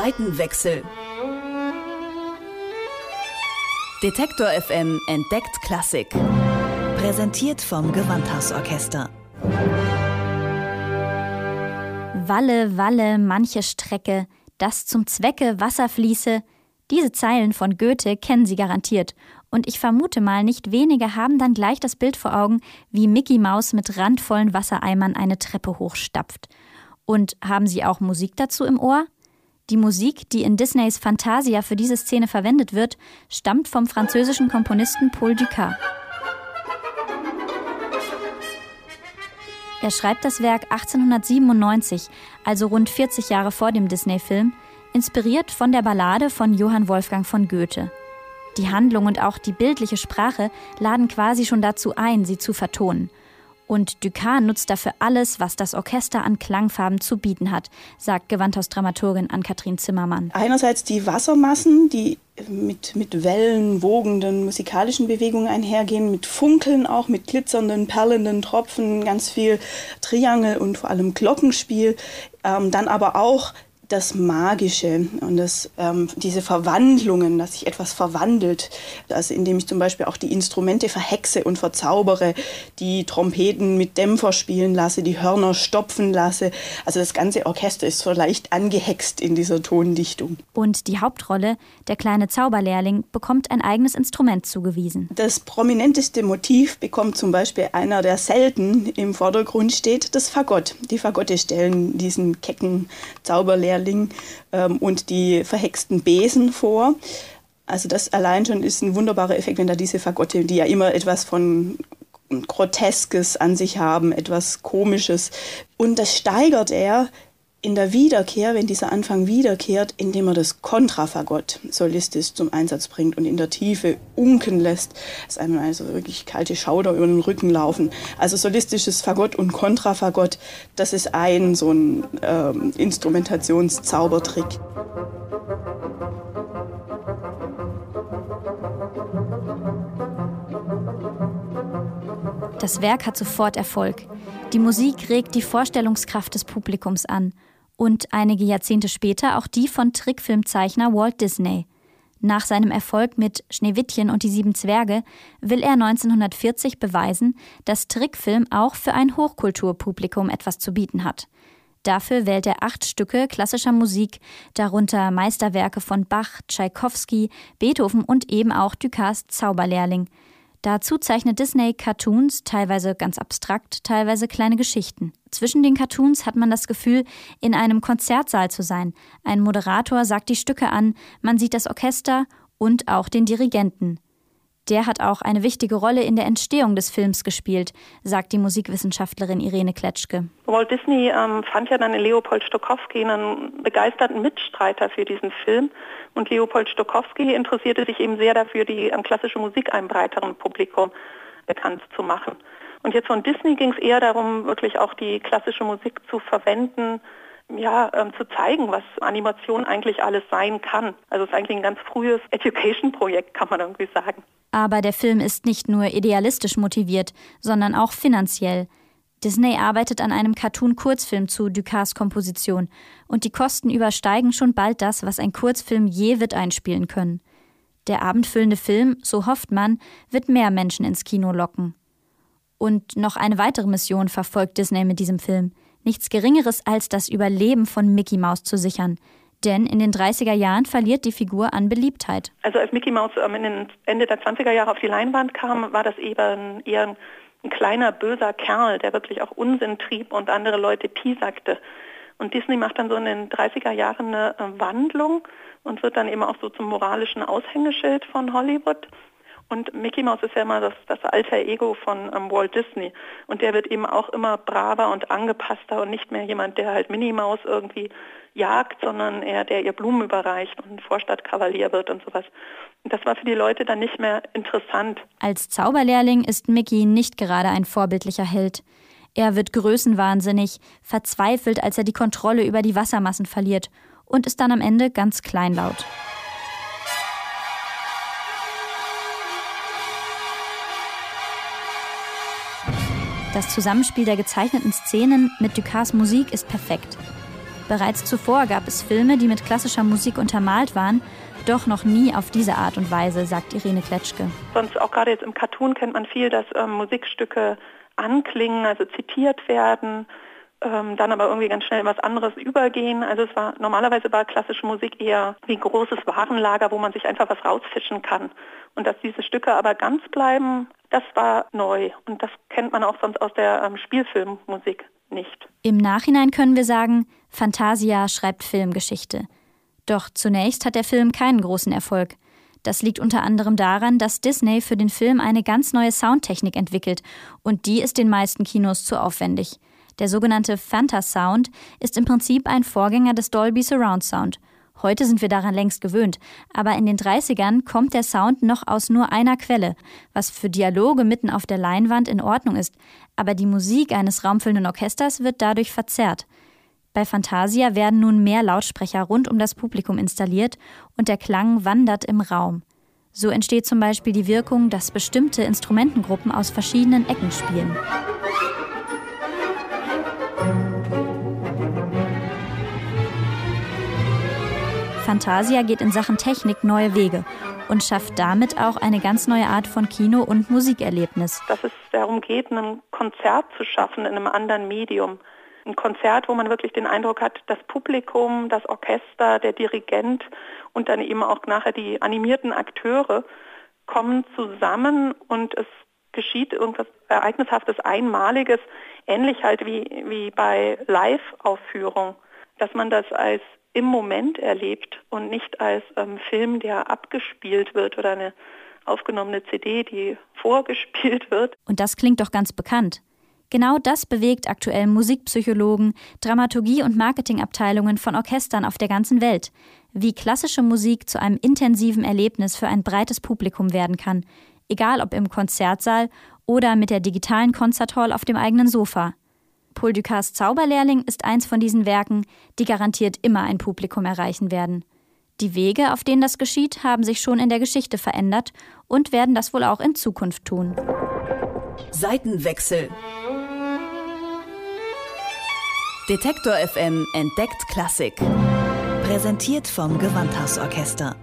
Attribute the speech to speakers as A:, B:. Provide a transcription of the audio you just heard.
A: Seitenwechsel. Detektor FM entdeckt Klassik. Präsentiert vom Gewandhausorchester.
B: Walle, Walle, manche Strecke, das zum Zwecke Wasser fließe. Diese Zeilen von Goethe kennen Sie garantiert. Und ich vermute mal, nicht wenige haben dann gleich das Bild vor Augen, wie Mickey Maus mit randvollen Wassereimern eine Treppe hochstapft. Und haben Sie auch Musik dazu im Ohr? Die Musik, die in Disneys Fantasia für diese Szene verwendet wird, stammt vom französischen Komponisten Paul Dukas. Er schreibt das Werk 1897, also rund 40 Jahre vor dem Disney-Film, inspiriert von der Ballade von Johann Wolfgang von Goethe. Die Handlung und auch die bildliche Sprache laden quasi schon dazu ein, sie zu vertonen. Und Dukas nutzt dafür alles, was das Orchester an Klangfarben zu bieten hat, sagt Gewandhausdramaturgin Ann-Kathrin Zimmermann.
C: Einerseits die Wassermassen, die mit, mit Wellen, wogenden musikalischen Bewegungen einhergehen, mit Funkeln auch, mit glitzernden, perlenden Tropfen, ganz viel Triangel und vor allem Glockenspiel. Ähm, dann aber auch das Magische und das, ähm, diese Verwandlungen, dass sich etwas verwandelt, also indem ich zum Beispiel auch die Instrumente verhexe und verzaubere, die Trompeten mit Dämpfer spielen lasse, die Hörner stopfen lasse. Also das ganze Orchester ist so leicht angehext in dieser Tondichtung.
B: Und die Hauptrolle, der kleine Zauberlehrling, bekommt ein eigenes Instrument zugewiesen.
C: Das prominenteste Motiv bekommt zum Beispiel einer, der selten im Vordergrund steht, das Fagott. Die Fagotte stellen diesen kecken Zauberlehrling Lehrling ähm, und die verhexten Besen vor. Also das allein schon ist ein wunderbarer Effekt, wenn da diese Fagotte, die ja immer etwas von Groteskes an sich haben, etwas Komisches. Und das steigert er in der Wiederkehr, wenn dieser Anfang wiederkehrt, indem er das Kontrafagott solistisch zum Einsatz bringt und in der Tiefe unken lässt, dass einem also wirklich kalte Schauder über den Rücken laufen. Also solistisches Fagott und Kontrafagott, das ist ein so ein ähm, Instrumentationszaubertrick.
B: Das Werk hat sofort Erfolg. Die Musik regt die Vorstellungskraft des Publikums an und einige Jahrzehnte später auch die von Trickfilmzeichner Walt Disney. Nach seinem Erfolg mit Schneewittchen und die sieben Zwerge will er 1940 beweisen, dass Trickfilm auch für ein Hochkulturpublikum etwas zu bieten hat. Dafür wählt er acht Stücke klassischer Musik, darunter Meisterwerke von Bach, Tschaikowski, Beethoven und eben auch Ducas Zauberlehrling. Dazu zeichnet Disney Cartoons, teilweise ganz abstrakt, teilweise kleine Geschichten. Zwischen den Cartoons hat man das Gefühl, in einem Konzertsaal zu sein. Ein Moderator sagt die Stücke an, man sieht das Orchester und auch den Dirigenten. Der hat auch eine wichtige Rolle in der Entstehung des Films gespielt, sagt die Musikwissenschaftlerin Irene Kletschke.
D: Walt Disney ähm, fand ja dann in Leopold Stokowski einen begeisterten Mitstreiter für diesen Film. Und Leopold Stokowski interessierte sich eben sehr dafür, die ähm, klassische Musik einem breiteren Publikum bekannt zu machen. Und jetzt von Disney ging es eher darum, wirklich auch die klassische Musik zu verwenden, ja, ähm, zu zeigen, was Animation eigentlich alles sein kann. Also es ist eigentlich ein ganz frühes Education-Projekt, kann man irgendwie sagen.
B: Aber der Film ist nicht nur idealistisch motiviert, sondern auch finanziell. Disney arbeitet an einem Cartoon-Kurzfilm zu Ducas Komposition und die Kosten übersteigen schon bald das, was ein Kurzfilm je wird einspielen können. Der abendfüllende Film, so hofft man, wird mehr Menschen ins Kino locken. Und noch eine weitere Mission verfolgt Disney mit diesem Film. Nichts Geringeres als das Überleben von Mickey Mouse zu sichern. Denn in den 30er Jahren verliert die Figur an Beliebtheit.
D: Also als Mickey Mouse Ende der 20er Jahre auf die Leinwand kam, war das eben eher ein kleiner böser Kerl, der wirklich auch Unsinn trieb und andere Leute piesagte. Und Disney macht dann so in den 30er Jahren eine äh, Wandlung und wird dann eben auch so zum moralischen Aushängeschild von Hollywood. Und Mickey Mouse ist ja immer das, das alter Ego von ähm, Walt Disney. Und der wird eben auch immer braver und angepasster und nicht mehr jemand, der halt Minnie Maus irgendwie jagt, sondern eher der ihr Blumen überreicht und Vorstadtkavalier wird und sowas. Und das war für die Leute dann nicht mehr interessant.
B: Als Zauberlehrling ist Mickey nicht gerade ein vorbildlicher Held. Er wird größenwahnsinnig, verzweifelt, als er die Kontrolle über die Wassermassen verliert und ist dann am Ende ganz kleinlaut. Das Zusammenspiel der gezeichneten Szenen mit Ducas Musik ist perfekt. Bereits zuvor gab es Filme, die mit klassischer Musik untermalt waren, doch noch nie auf diese Art und Weise, sagt Irene Kletschke.
D: Sonst auch gerade jetzt im Cartoon kennt man viel, dass ähm, Musikstücke anklingen, also zitiert werden, ähm, dann aber irgendwie ganz schnell in was anderes übergehen. Also es war normalerweise war klassische Musik eher wie ein großes Warenlager, wo man sich einfach was rausfischen kann. Und dass diese Stücke aber ganz bleiben, das war neu. Und das kennt man auch sonst aus der ähm, Spielfilmmusik nicht.
B: Im Nachhinein können wir sagen, Fantasia schreibt Filmgeschichte. Doch zunächst hat der Film keinen großen Erfolg. Das liegt unter anderem daran, dass Disney für den Film eine ganz neue Soundtechnik entwickelt und die ist den meisten Kinos zu aufwendig. Der sogenannte Fantasound ist im Prinzip ein Vorgänger des Dolby Surround Sound. Heute sind wir daran längst gewöhnt, aber in den 30ern kommt der Sound noch aus nur einer Quelle, was für Dialoge mitten auf der Leinwand in Ordnung ist, aber die Musik eines raumfüllenden Orchesters wird dadurch verzerrt. Bei Fantasia werden nun mehr Lautsprecher rund um das Publikum installiert und der Klang wandert im Raum. So entsteht zum Beispiel die Wirkung, dass bestimmte Instrumentengruppen aus verschiedenen Ecken spielen. Fantasia geht in Sachen Technik neue Wege und schafft damit auch eine ganz neue Art von Kino- und Musikerlebnis.
D: Dass es darum geht, ein Konzert zu schaffen in einem anderen Medium. Ein Konzert, wo man wirklich den Eindruck hat, das Publikum, das Orchester, der Dirigent und dann eben auch nachher die animierten Akteure kommen zusammen und es geschieht irgendwas Ereignishaftes, Einmaliges, ähnlich halt wie, wie bei Live-Aufführung, dass man das als im Moment erlebt und nicht als ähm, Film, der abgespielt wird oder eine aufgenommene CD, die vorgespielt wird.
B: Und das klingt doch ganz bekannt. Genau das bewegt aktuell Musikpsychologen, Dramaturgie- und Marketingabteilungen von Orchestern auf der ganzen Welt, wie klassische Musik zu einem intensiven Erlebnis für ein breites Publikum werden kann, egal ob im Konzertsaal oder mit der digitalen Konzerthall auf dem eigenen Sofa. Paul Ducas Zauberlehrling ist eins von diesen Werken, die garantiert immer ein Publikum erreichen werden. Die Wege, auf denen das geschieht, haben sich schon in der Geschichte verändert und werden das wohl auch in Zukunft tun.
A: Seitenwechsel. Detektor FM entdeckt Klassik. Präsentiert vom Gewandhausorchester.